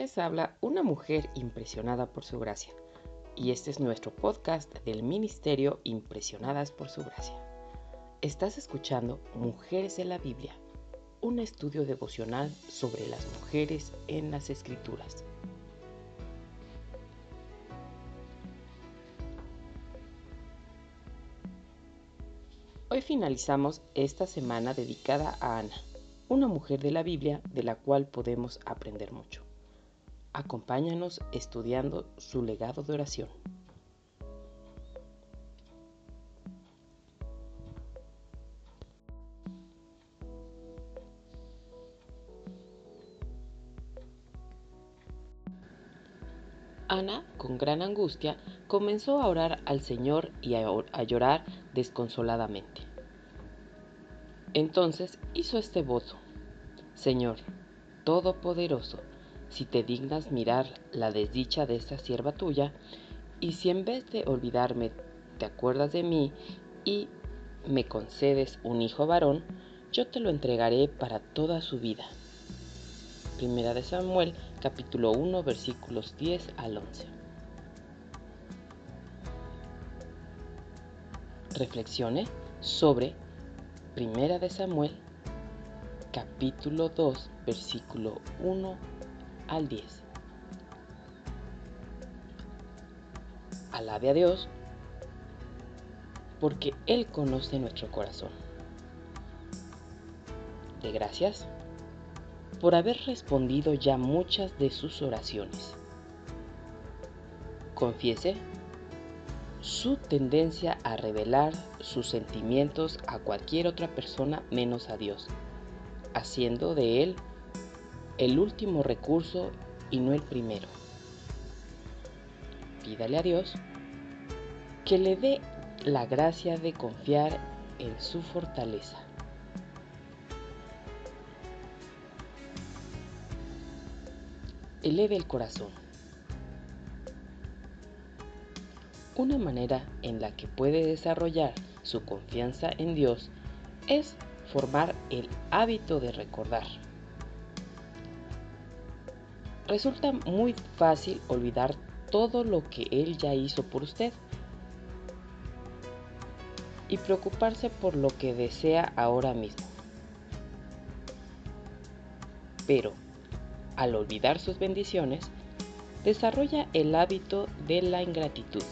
Les habla una mujer impresionada por su gracia. Y este es nuestro podcast del Ministerio Impresionadas por su gracia. Estás escuchando Mujeres en la Biblia, un estudio devocional sobre las mujeres en las Escrituras. Hoy finalizamos esta semana dedicada a Ana, una mujer de la Biblia de la cual podemos aprender mucho. Acompáñanos estudiando su legado de oración. Ana, con gran angustia, comenzó a orar al Señor y a, llorar desconsoladamente. Entonces hizo este voto. Señor, Todopoderoso, si te dignas mirar la desdicha de esta sierva tuya, y si en vez de olvidarme te acuerdas de mí y me concedes un hijo varón, yo te lo entregaré para toda su vida. Primera de Samuel, capítulo 1, versículos 10 al 11. Reflexione sobre Primera de Samuel, capítulo 2, versículo 1 al 10. Alabe a Dios porque Él conoce nuestro corazón. De gracias por haber respondido ya muchas de sus oraciones. Confiese su tendencia a revelar sus sentimientos a cualquier otra persona menos a Dios, haciendo de Él el último recurso y no el primero. Pídale a Dios que le dé la gracia de confiar en su fortaleza. eleve el corazón. Una manera en la que puede desarrollar su confianza en Dios es formar el hábito de recordar. Resulta muy fácil olvidar todo lo que Él ya hizo por usted y preocuparse por lo que desea ahora mismo. Pero al olvidar sus bendiciones, desarrolla el hábito de la ingratitud.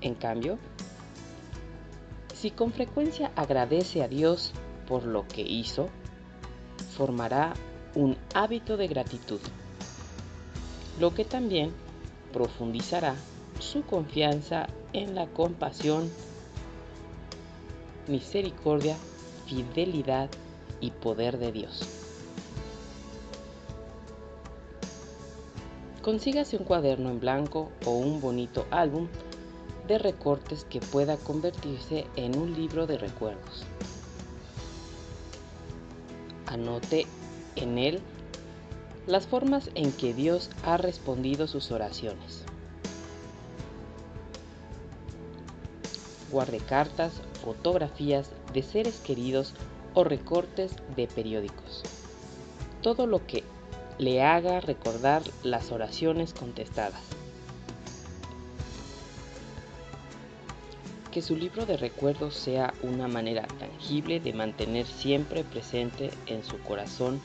En cambio, si con frecuencia agradece a Dios por lo que hizo, formará un hábito de gratitud, lo que también profundizará su confianza en la compasión, misericordia, fidelidad y poder de Dios. Consígase un cuaderno en blanco o un bonito álbum de recortes que pueda convertirse en un libro de recuerdos. Anote en él las formas en que Dios ha respondido sus oraciones. Guarde cartas, fotografías de seres queridos o recortes de periódicos. Todo lo que le haga recordar las oraciones contestadas. Que su libro de recuerdos sea una manera tangible de mantener siempre presente en su corazón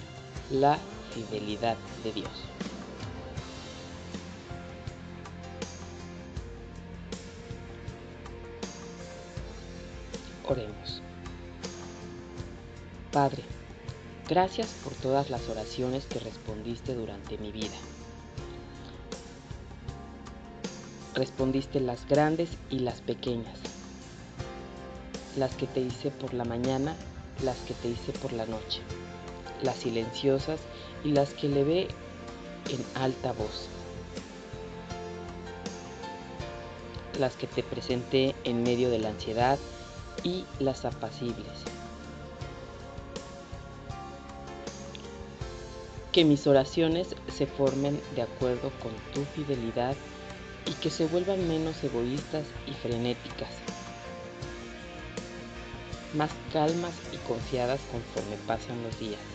la fidelidad de Dios. Oremos. Padre, Gracias por todas las oraciones que respondiste durante mi vida. Respondiste las grandes y las pequeñas, las que te hice por la mañana, las que te hice por la noche, las silenciosas y las que le ve en alta voz, las que te presenté en medio de la ansiedad y las apacibles. Que mis oraciones se formen de acuerdo con tu fidelidad y que se vuelvan menos egoístas y frenéticas, más calmas y confiadas conforme pasan los días